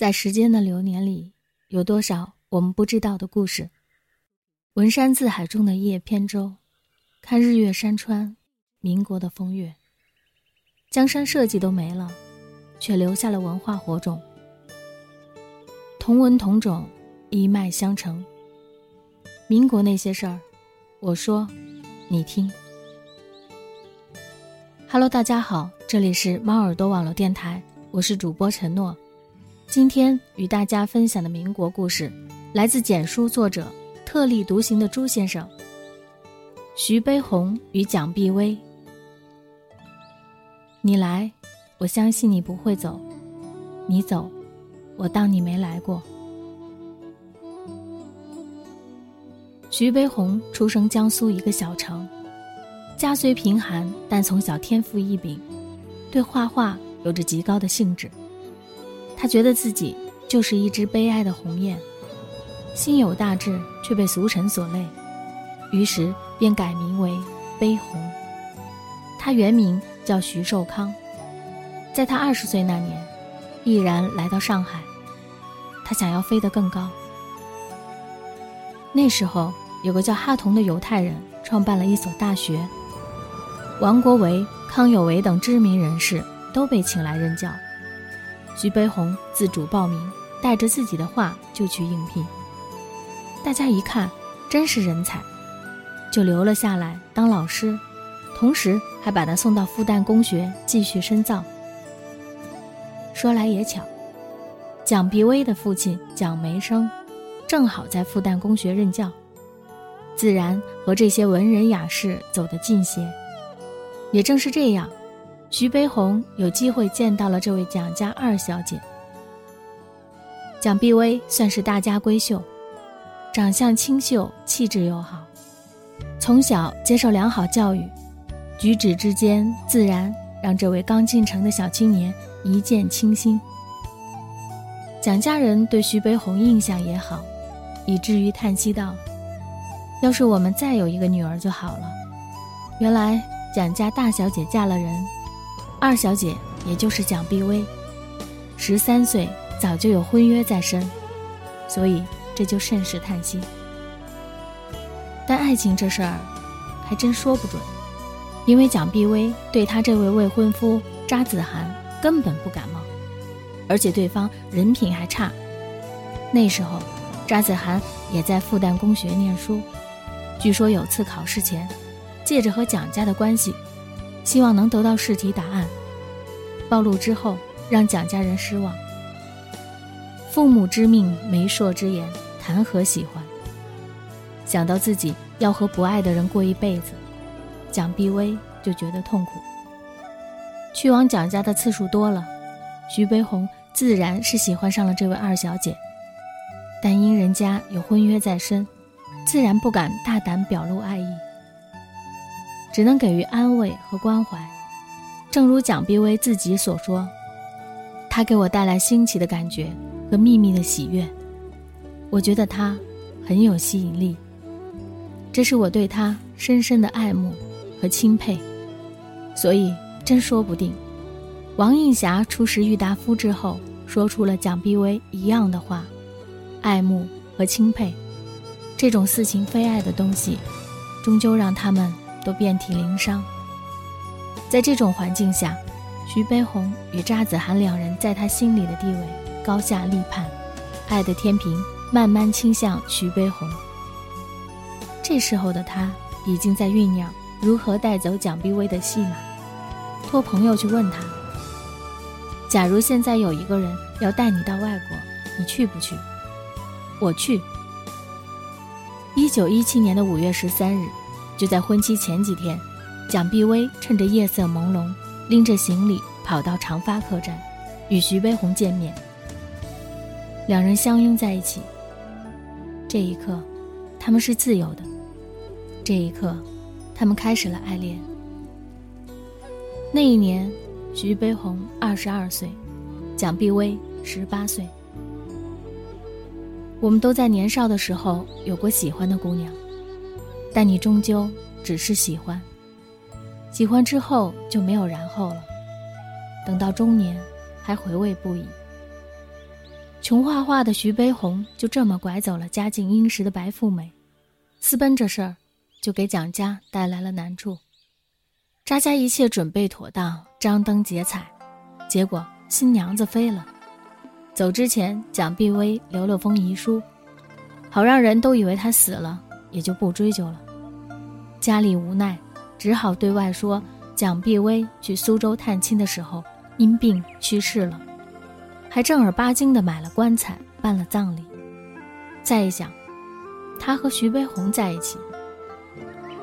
在时间的流年里，有多少我们不知道的故事？文山字海中的一叶扁舟，看日月山川，民国的风月。江山社稷都没了，却留下了文化火种。同文同种，一脉相承。民国那些事儿，我说，你听。Hello，大家好，这里是猫耳朵网络电台，我是主播陈诺。今天与大家分享的民国故事，来自简书作者特立独行的朱先生。徐悲鸿与蒋碧薇。你来，我相信你不会走；你走，我当你没来过。徐悲鸿出生江苏一个小城。家虽贫寒，但从小天赋异禀，对画画有着极高的兴致。他觉得自己就是一只悲哀的鸿雁，心有大志，却被俗尘所累，于是便改名为悲鸿。他原名叫徐寿康，在他二十岁那年，毅然来到上海，他想要飞得更高。那时候，有个叫哈同的犹太人创办了一所大学。王国维、康有为等知名人士都被请来任教，徐悲鸿自主报名，带着自己的画就去应聘。大家一看，真是人才，就留了下来当老师，同时还把他送到复旦公学继续深造。说来也巧，蒋碧薇的父亲蒋梅生，正好在复旦公学任教，自然和这些文人雅士走得近些。也正是这样，徐悲鸿有机会见到了这位蒋家二小姐。蒋碧薇算是大家闺秀，长相清秀，气质又好，从小接受良好教育，举止之间自然，让这位刚进城的小青年一见倾心。蒋家人对徐悲鸿印象也好，以至于叹息道：“要是我们再有一个女儿就好了。”原来。蒋家大小姐嫁了人，二小姐也就是蒋碧薇，十三岁早就有婚约在身，所以这就甚是叹息。但爱情这事儿，还真说不准，因为蒋碧薇对他这位未婚夫查子涵根本不感冒，而且对方人品还差。那时候，查子涵也在复旦公学念书，据说有次考试前。借着和蒋家的关系，希望能得到试题答案。暴露之后，让蒋家人失望。父母之命，媒妁之言，谈何喜欢？想到自己要和不爱的人过一辈子，蒋碧薇就觉得痛苦。去往蒋家的次数多了，徐悲鸿自然是喜欢上了这位二小姐，但因人家有婚约在身，自然不敢大胆表露爱意。只能给予安慰和关怀，正如蒋碧薇自己所说：“他给我带来新奇的感觉和秘密的喜悦，我觉得他很有吸引力。这是我对他深深的爱慕和钦佩。所以，真说不定，王映霞初识郁达夫之后，说出了蒋碧薇一样的话：爱慕和钦佩，这种似情非爱的东西，终究让他们。”都遍体鳞伤。在这种环境下，徐悲鸿与查子涵两人在他心里的地位高下立判，爱的天平慢慢倾向徐悲鸿。这时候的他已经在酝酿如何带走蒋碧薇的戏码，托朋友去问他：假如现在有一个人要带你到外国，你去不去？我去。一九一七年的五月十三日。就在婚期前几天，蒋碧薇趁着夜色朦胧，拎着行李跑到长发客栈，与徐悲鸿见面。两人相拥在一起。这一刻，他们是自由的。这一刻，他们开始了爱恋。那一年，徐悲鸿二十二岁，蒋碧薇十八岁。我们都在年少的时候有过喜欢的姑娘。但你终究只是喜欢，喜欢之后就没有然后了。等到中年，还回味不已。穷画画的徐悲鸿就这么拐走了家境殷实的白富美，私奔这事儿就给蒋家带来了难处。扎家一切准备妥当，张灯结彩，结果新娘子飞了。走之前，蒋碧薇留了封遗书，好让人都以为他死了，也就不追究了。家里无奈，只好对外说蒋碧薇去苏州探亲的时候因病去世了。还正儿八经的买了棺材，办了葬礼。再一想，他和徐悲鸿在一起，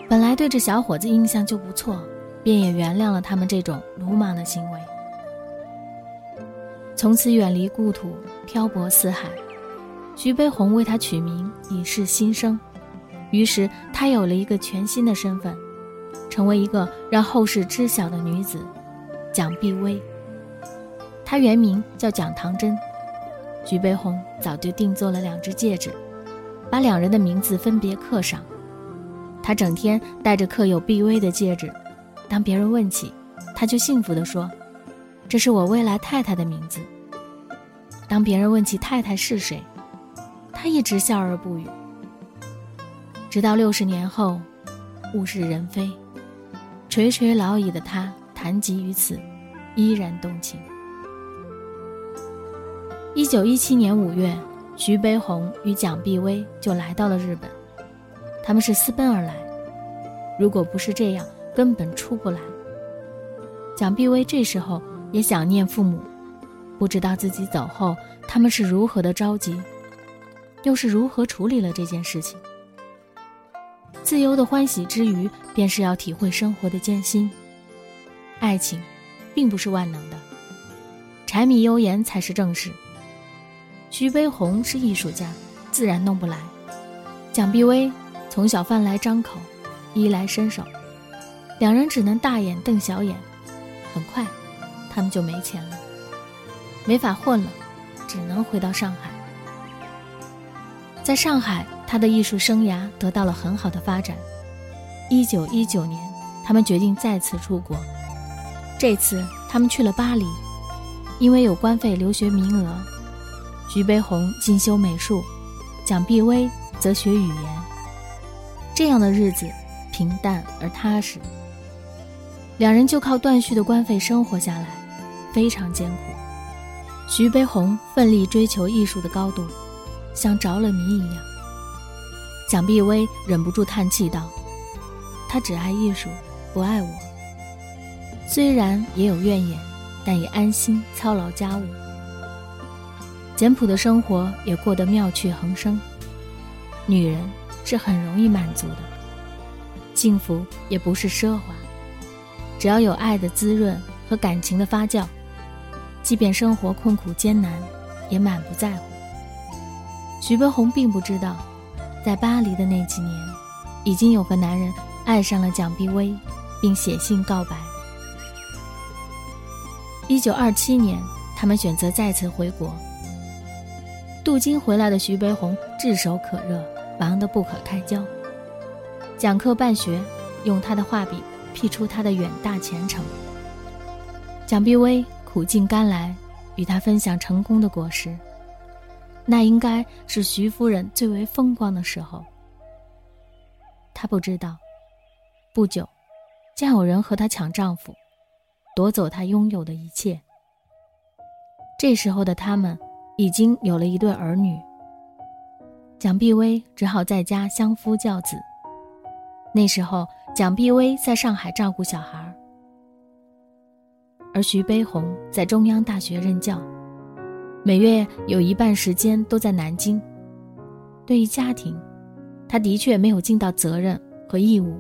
本来对这小伙子印象就不错，便也原谅了他们这种鲁莽的行为。从此远离故土，漂泊四海。徐悲鸿为他取名以示心声，于是他有了一个全新的身份，成为一个让后世知晓的女子——蒋碧薇。她原名叫蒋唐真，徐悲鸿早就定做了两只戒指，把两人的名字分别刻上。他整天戴着刻有碧薇的戒指，当别人问起，他就幸福地说：“这是我未来太太的名字。”当别人问起太太是谁，他一直笑而不语。直到六十年后，物是人非，垂垂老矣的他谈及于此，依然动情。一九一七年五月，徐悲鸿与蒋碧薇就来到了日本。他们是私奔而来，如果不是这样，根本出不来。蒋碧薇这时候也想念父母，不知道自己走后他们是如何的着急，又是如何处理了这件事情。自由的欢喜之余，便是要体会生活的艰辛。爱情，并不是万能的，柴米油盐才是正事。徐悲鸿是艺术家，自然弄不来。蒋碧薇从小饭来张口，衣来伸手，两人只能大眼瞪小眼。很快，他们就没钱了，没法混了，只能回到上海。在上海，他的艺术生涯得到了很好的发展。一九一九年，他们决定再次出国，这次他们去了巴黎，因为有官费留学名额。徐悲鸿进修美术，蒋碧薇则学语言。这样的日子平淡而踏实，两人就靠断续的官费生活下来，非常艰苦。徐悲鸿奋力追求艺术的高度，像着了迷一样。蒋碧薇忍不住叹气道：“他只爱艺术，不爱我。虽然也有怨言，但也安心操劳家务。”简朴的生活也过得妙趣横生，女人是很容易满足的，幸福也不是奢华，只要有爱的滋润和感情的发酵，即便生活困苦艰难，也满不在乎。徐悲鸿并不知道，在巴黎的那几年，已经有个男人爱上了蒋碧薇，并写信告白。一九二七年，他们选择再次回国。镀金回来的徐悲鸿炙手可热，忙得不可开交。讲课办学，用他的画笔辟出他的远大前程。蒋碧薇苦尽甘来，与他分享成功的果实。那应该是徐夫人最为风光的时候。她不知道，不久，将有人和她抢丈夫，夺走她拥有的一切。这时候的他们。已经有了一对儿女，蒋碧薇只好在家相夫教子。那时候，蒋碧薇在上海照顾小孩，而徐悲鸿在中央大学任教，每月有一半时间都在南京。对于家庭，他的确没有尽到责任和义务。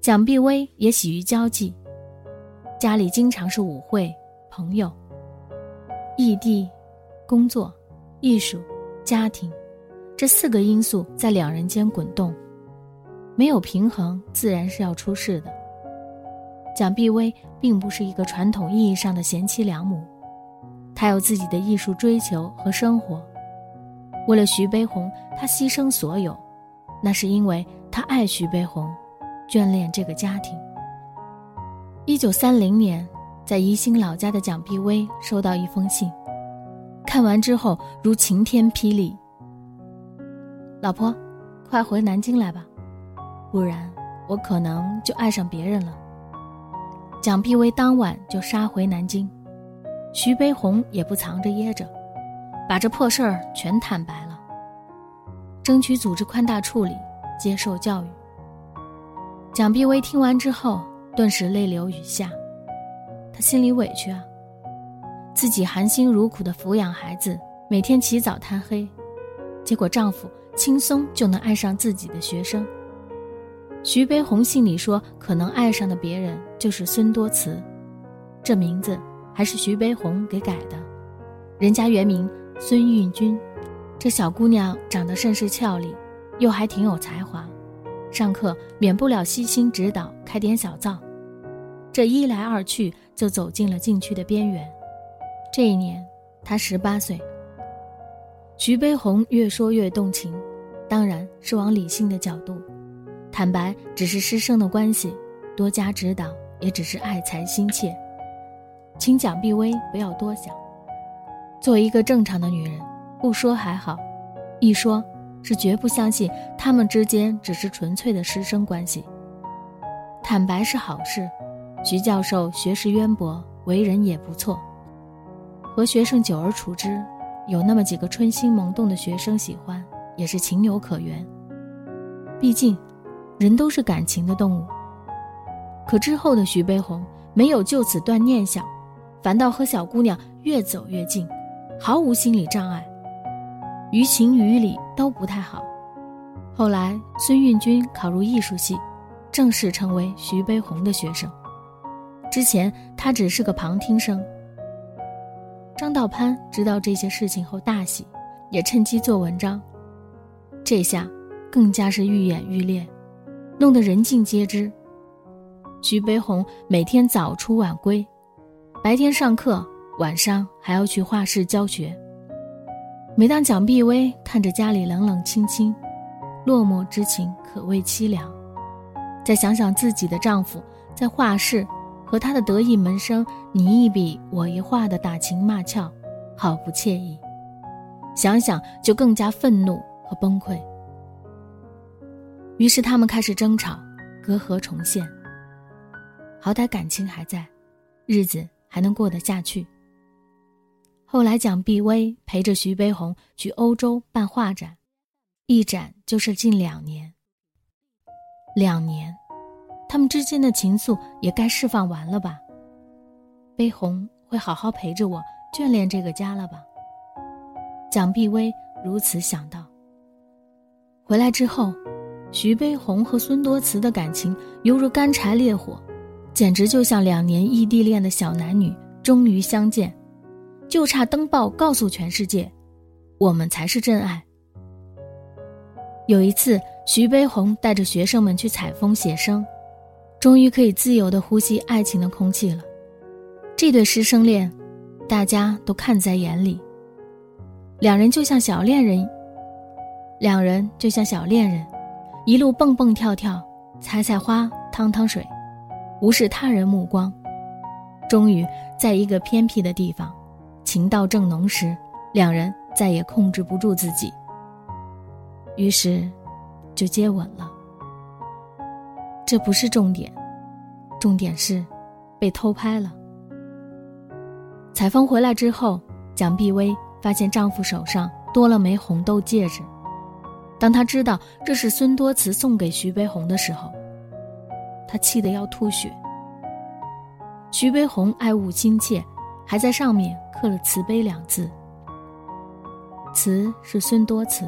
蒋碧薇也喜于交际，家里经常是舞会、朋友、异地。工作、艺术、家庭，这四个因素在两人间滚动，没有平衡，自然是要出事的。蒋碧薇并不是一个传统意义上的贤妻良母，他有自己的艺术追求和生活。为了徐悲鸿，他牺牲所有，那是因为他爱徐悲鸿，眷恋这个家庭。一九三零年，在宜兴老家的蒋碧薇收到一封信。看完之后如晴天霹雳。老婆，快回南京来吧，不然我可能就爱上别人了。蒋碧薇当晚就杀回南京，徐悲鸿也不藏着掖着，把这破事儿全坦白了，争取组织宽大处理，接受教育。蒋碧薇听完之后，顿时泪流雨下，她心里委屈啊。自己含辛茹苦的抚养孩子，每天起早贪黑，结果丈夫轻松就能爱上自己的学生。徐悲鸿信里说，可能爱上的别人就是孙多慈，这名字还是徐悲鸿给改的，人家原名孙运君。这小姑娘长得甚是俏丽，又还挺有才华，上课免不了悉心指导，开点小灶。这一来二去，就走进了禁区的边缘。这一年，他十八岁。徐悲鸿越说越动情，当然是往理性的角度，坦白只是师生的关系，多加指导也只是爱才心切，请蒋碧薇不要多想。作为一个正常的女人，不说还好，一说，是绝不相信他们之间只是纯粹的师生关系。坦白是好事，徐教授学识渊博，为人也不错。和学生久而处之，有那么几个春心萌动的学生喜欢，也是情有可原。毕竟，人都是感情的动物。可之后的徐悲鸿没有就此断念想，反倒和小姑娘越走越近，毫无心理障碍，于情于理都不太好。后来，孙运军考入艺术系，正式成为徐悲鸿的学生。之前他只是个旁听生。张道潘知道这些事情后大喜，也趁机做文章。这下更加是愈演愈烈，弄得人尽皆知。徐悲鸿每天早出晚归，白天上课，晚上还要去画室教学。每当蒋碧薇看着家里冷冷清清，落寞之情可谓凄凉，再想想自己的丈夫在画室。和他的得意门生你一笔我一画的打情骂俏，好不惬意。想想就更加愤怒和崩溃。于是他们开始争吵，隔阂重现。好歹感情还在，日子还能过得下去。后来蒋碧薇陪着徐悲鸿去欧洲办画展，一展就是近两年。两年。他们之间的情愫也该释放完了吧？悲鸿会好好陪着我，眷恋这个家了吧？蒋碧薇如此想到。回来之后，徐悲鸿和孙多慈的感情犹如干柴烈火，简直就像两年异地恋的小男女终于相见，就差登报告诉全世界，我们才是真爱。有一次，徐悲鸿带着学生们去采风写生。终于可以自由的呼吸爱情的空气了，这对师生恋，大家都看在眼里。两人就像小恋人，两人就像小恋人，一路蹦蹦跳跳，采采花，趟趟水，无视他人目光。终于在一个偏僻的地方，情到正浓时，两人再也控制不住自己，于是就接吻了。这不是重点，重点是被偷拍了。采风回来之后，蒋碧薇发现丈夫手上多了枚红豆戒指。当她知道这是孙多慈送给徐悲鸿的时候，他气得要吐血。徐悲鸿爱物心切，还在上面刻了“慈悲”两字。慈是孙多慈，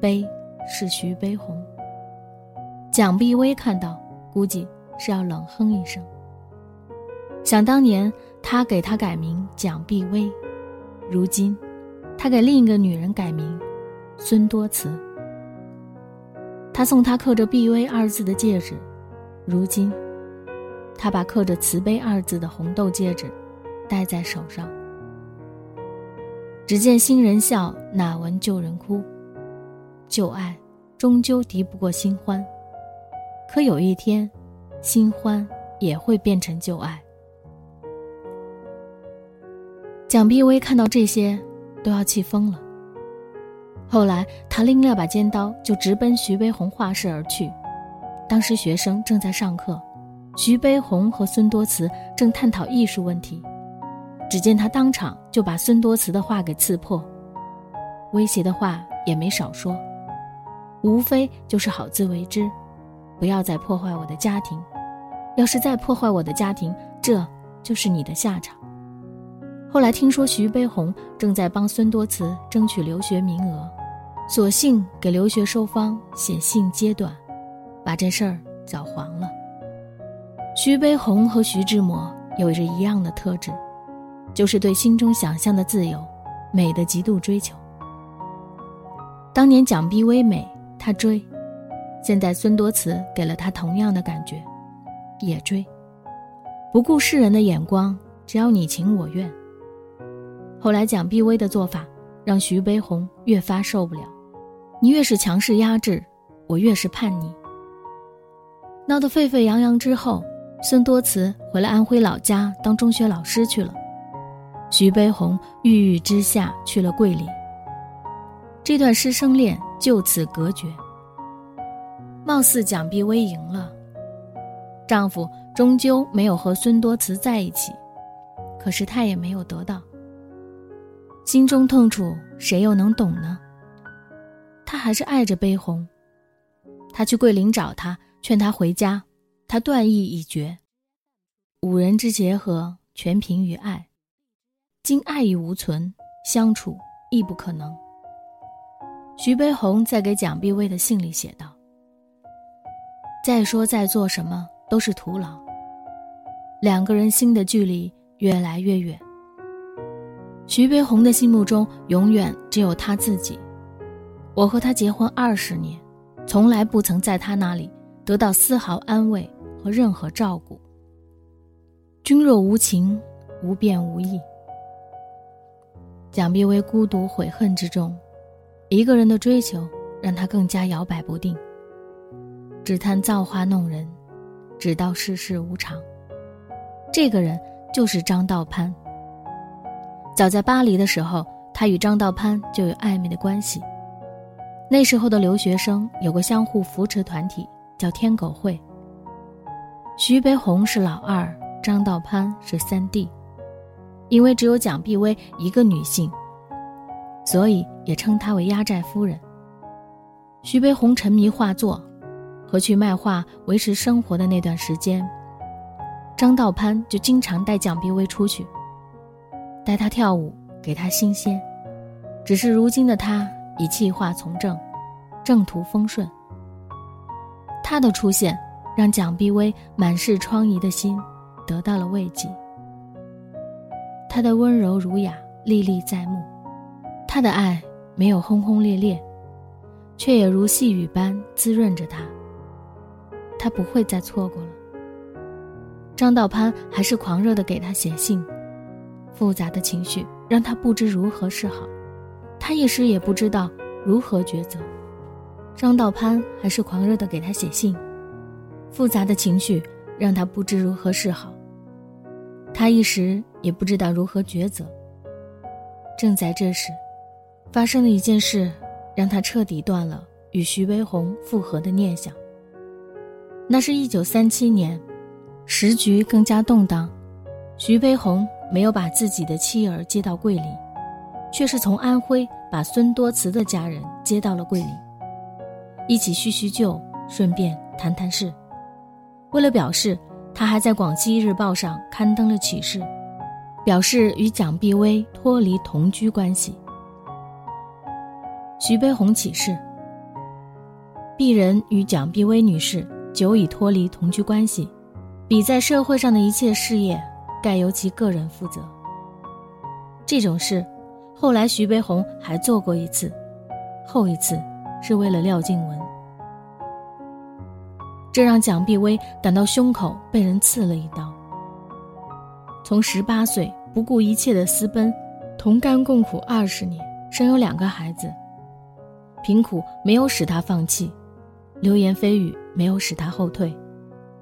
悲是徐悲鸿。蒋碧薇看到，估计是要冷哼一声。想当年，他给她改名蒋碧薇，如今，他给另一个女人改名孙多慈。他送她刻着“碧薇”二字的戒指，如今，他把刻着“慈悲”二字的红豆戒指戴在手上。只见新人笑，哪闻旧人哭。旧爱，终究敌不过新欢。可有一天，新欢也会变成旧爱。蒋碧薇看到这些，都要气疯了。后来，他拎了把尖刀，就直奔徐悲鸿画室而去。当时学生正在上课，徐悲鸿和孙多慈正探讨艺术问题。只见他当场就把孙多慈的话给刺破，威胁的话也没少说，无非就是好自为之，不要再破坏我的家庭。要是再破坏我的家庭，这就是你的下场。后来听说徐悲鸿正在帮孙多慈争取留学名额，索性给留学收方写信揭短，把这事儿搅黄了。徐悲鸿和徐志摩有着一样的特质，就是对心中想象的自由、美的极度追求。当年蒋碧薇美，他追；现在孙多慈给了他同样的感觉，也追，不顾世人的眼光，只要你情我愿。后来，蒋碧薇的做法让徐悲鸿越发受不了。你越是强势压制，我越是叛逆。闹得沸沸扬扬之后，孙多慈回了安徽老家当中学老师去了。徐悲鸿郁郁之下去了桂林。这段师生恋就此隔绝。貌似蒋碧薇赢了，丈夫终究没有和孙多慈在一起，可是她也没有得到。心中痛楚，谁又能懂呢？他还是爱着悲鸿。他去桂林找他，劝他回家，他断意已决。五人之结合，全凭于爱。今爱已无存，相处亦不可能。徐悲鸿在给蒋碧薇的信里写道：“再说再做什么都是徒劳。两个人心的距离越来越远。”徐悲鸿的心目中永远只有他自己。我和他结婚二十年，从来不曾在他那里得到丝毫安慰和任何照顾。君若无情，无变无义。蒋碧薇孤独悔恨之中，一个人的追求让他更加摇摆不定。只叹造化弄人，直到世事无常。这个人就是张道攀。早在巴黎的时候，他与张道攀就有暧昧的关系。那时候的留学生有个相互扶持团体，叫天狗会。徐悲鸿是老二，张道攀是三弟。因为只有蒋碧薇一个女性，所以也称她为压寨夫人。徐悲鸿沉迷画作，和去卖画维持生活的那段时间，张道攀就经常带蒋碧薇出去。带她跳舞，给她新鲜。只是如今的他已弃画从政，正途风顺。他的出现，让蒋碧薇满是疮痍的心得到了慰藉。他的温柔儒雅历历在目，他的爱没有轰轰烈烈，却也如细雨般滋润着他。他不会再错过了。张道攀还是狂热的给他写信。复杂的情绪让他不知如何是好，他一时也不知道如何抉择。张道攀还是狂热的给他写信，复杂的情绪让他不知如何是好，他一时也不知道如何抉择。正在这时，发生了一件事，让他彻底断了与徐悲鸿复合的念想。那是一九三七年，时局更加动荡，徐悲鸿。没有把自己的妻儿接到桂林，却是从安徽把孙多慈的家人接到了桂林，一起叙叙旧，顺便谈谈事。为了表示，他还在《广西日报》上刊登了启事，表示与蒋碧薇脱离同居关系。徐悲鸿启事：鄙人与蒋碧薇女士久已脱离同居关系，比在社会上的一切事业。概由其个人负责。这种事，后来徐悲鸿还做过一次，后一次是为了廖静文，这让蒋碧薇感到胸口被人刺了一刀。从十八岁不顾一切的私奔，同甘共苦二十年，生有两个孩子，贫苦没有使他放弃，流言蜚语没有使他后退，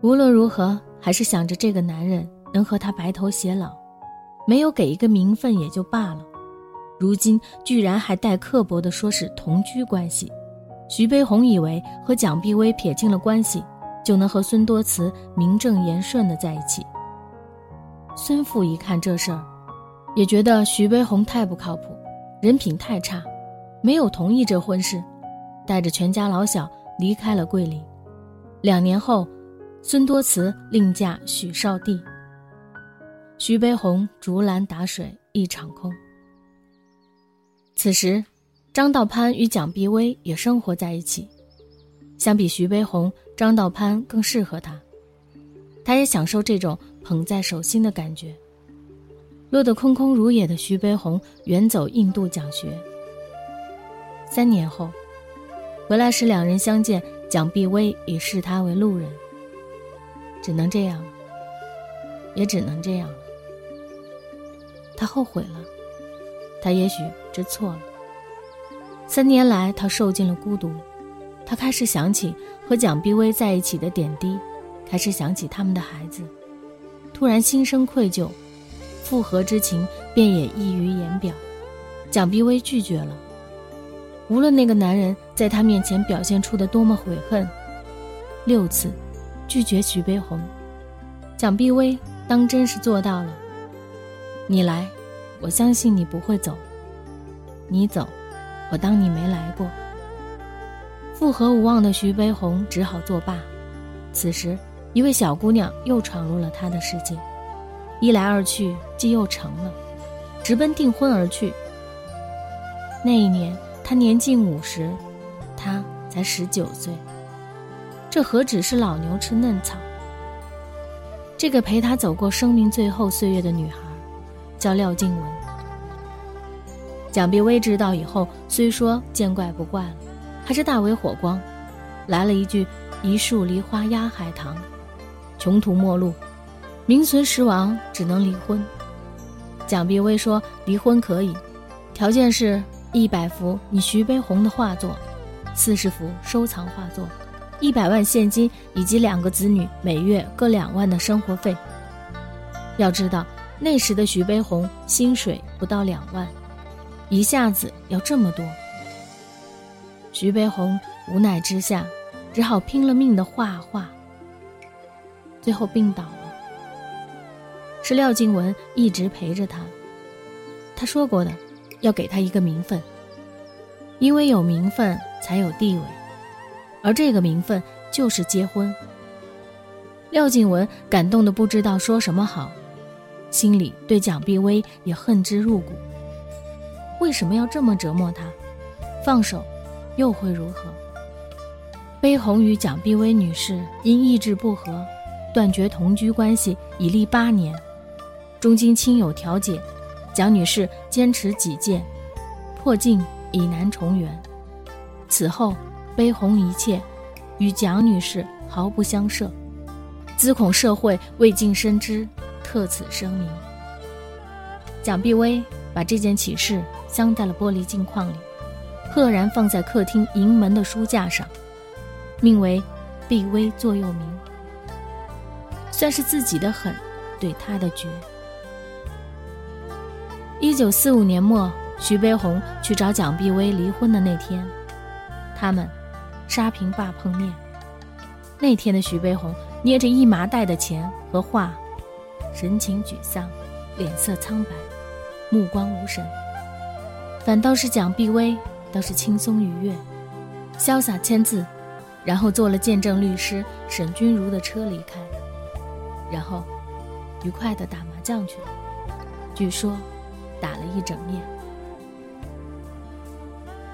无论如何还是想着这个男人。能和他白头偕老，没有给一个名分也就罢了，如今居然还带刻薄的说是同居关系。徐悲鸿以为和蒋碧薇撇清了关系，就能和孙多慈名正言顺的在一起。孙父一看这事儿，也觉得徐悲鸿太不靠谱，人品太差，没有同意这婚事，带着全家老小离开了桂林。两年后，孙多慈另嫁许绍帝。徐悲鸿竹篮打水一场空。此时。张道攀与蒋碧薇也生活在一起，相比徐悲鸿，张道攀更适合他，他也享受这种捧在手心的感觉。落得空空如也的徐悲鸿远走印度讲学。三年后，回来时两人相见，蒋碧薇已视他为路人。只能这样，也只能这样了。他后悔了，他也许知错了。三年来，他受尽了孤独，他开始想起和蒋碧薇在一起的点滴，开始想起他们的孩子，突然心生愧疚，复合之情便也溢于言表。蒋碧薇拒绝了，无论那个男人在她面前表现出的多么悔恨，六次拒绝徐悲鸿，蒋碧薇当真是做到了。你来，我相信你不会走；你走。我当你没来过。复合无望的徐悲鸿只好作罢。此时，一位小姑娘又闯入了他的世界，一来二去，竟又成了，直奔订婚而去。那一年，他年近五十，他才十九岁。这何止是老牛吃嫩草？这个陪他走过生命最后岁月的女孩，叫廖静文。蒋碧薇知道以后，虽说见怪不怪了，还是大为火光，来了一句“一树梨花压海棠”，穷途末路，名存实亡，只能离婚。蒋碧薇说：“离婚可以，条件是一百幅你徐悲鸿的画作，四十幅收藏画作，一百万现金以及两个子女每月各两万的生活费。要知道，那时的徐悲鸿薪水不到两万。”一下子要这么多，徐悲鸿无奈之下，只好拼了命的画画。最后病倒了，是廖静文一直陪着他。他说过的，要给他一个名分，因为有名分才有地位，而这个名分就是结婚。廖静文感动的不知道说什么好，心里对蒋碧薇也恨之入骨。为什么要这么折磨他？放手，又会如何？悲鸿与蒋碧薇女士因意志不合，断绝同居关系，已历八年。中经亲友调解，蒋女士坚持己见，破镜已难重圆。此后，悲鸿一切与蒋女士毫不相涉，兹恐社会未尽深知，特此声明。蒋碧薇把这件启事。镶在了玻璃镜框里，赫然放在客厅迎门的书架上，命为“碧薇座右铭”，算是自己的狠，对他的绝。一九四五年末，徐悲鸿去找蒋碧薇离婚的那天，他们沙坪坝碰面。那天的徐悲鸿捏着一麻袋的钱和画，神情沮丧，脸色苍白，目光无神。反倒是蒋碧薇，倒是轻松愉悦，潇洒签字，然后坐了见证律师沈君如的车离开，然后愉快的打麻将去了，据说打了一整夜。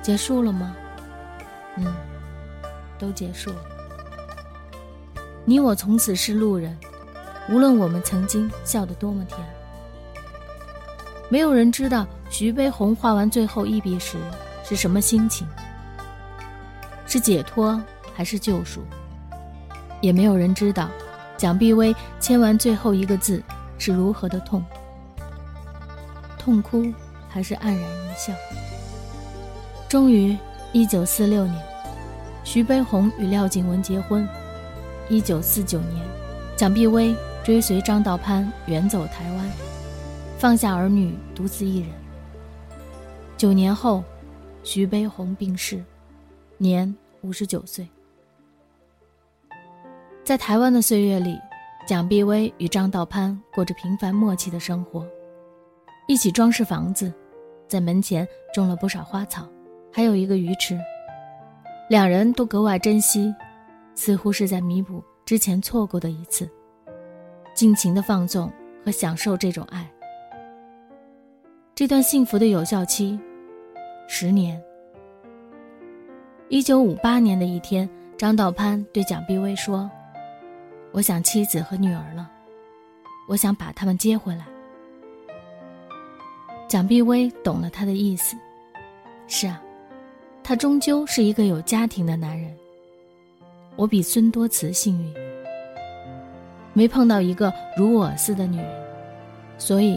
结束了吗？嗯，都结束了。你我从此是路人，无论我们曾经笑得多么甜。没有人知道徐悲鸿画完最后一笔时是什么心情，是解脱还是救赎？也没有人知道蒋碧薇签完最后一个字是如何的痛，痛哭还是黯然一笑？终于，一九四六年，徐悲鸿与廖景文结婚。一九四九年，蒋碧薇追随张道攀远走台湾。放下儿女，独自一人。九年后，徐悲鸿病逝，年五十九岁。在台湾的岁月里，蒋碧薇与张道攀过着平凡默契的生活，一起装饰房子，在门前种了不少花草，还有一个鱼池。两人都格外珍惜，似乎是在弥补之前错过的一次，尽情的放纵和享受这种爱。这段幸福的有效期，十年。一九五八年的一天，张道潘对蒋碧薇说：“我想妻子和女儿了，我想把他们接回来。”蒋碧薇懂了他的意思，是啊。他终究是一个有家庭的男人。我比孙多慈幸运，没碰到一个如我似的女人，所以，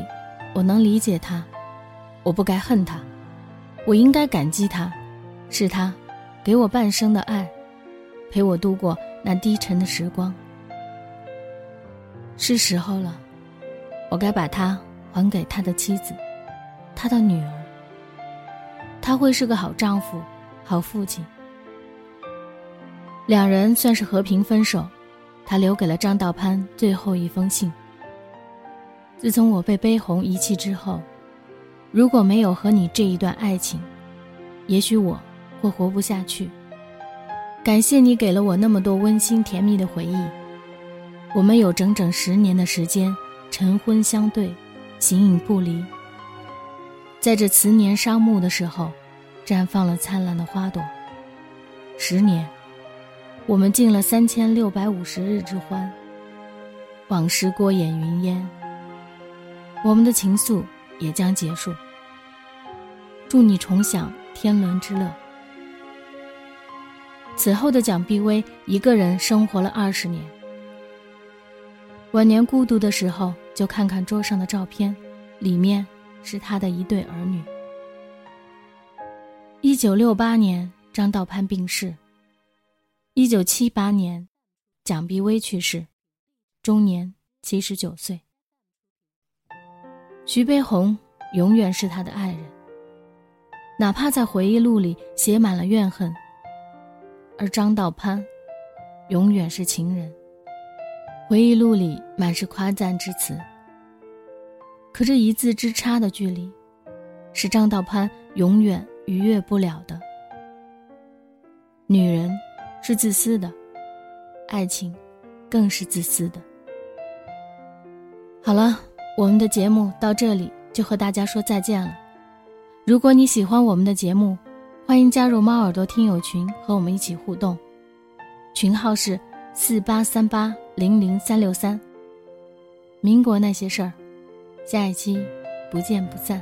我能理解他。我不该恨他，我应该感激他，是他，给我半生的爱，陪我度过那低沉的时光。是时候了，我该把他还给他的妻子，他的女儿。他会是个好丈夫。好父亲，两人算是和平分手。他留给了张道潘最后一封信。自从我被悲鸿遗弃之后，如果没有和你这一段爱情，也许我会活不下去。感谢你给了我那么多温馨甜蜜的回忆。我们有整整十年的时间晨昏相对，形影不离。在这慈年伤暮的时候。绽放了灿烂的花朵。十年，我们尽了三千六百五十日之欢。往事过眼云烟，我们的情愫也将结束。祝你重享天伦之乐。此后的蒋碧薇一个人生活了二十年。晚年孤独的时候，就看看桌上的照片，里面是他的一对儿女。一九六八年，张道潘病逝。一九七八年，蒋碧薇去世，终年七十九岁。徐悲鸿永远是他的爱人，哪怕在回忆录里写满了怨恨；而张道潘，永远是情人，回忆录里满是夸赞之词。可这一字之差的距离，是张道潘永远。逾越不了的。女人是自私的，爱情更是自私的。好了，我们的节目到这里就和大家说再见了。如果你喜欢我们的节目，欢迎加入猫耳朵听友群和我们一起互动，群号是四八三八零零三六三。民国那些事儿，下一期不见不散。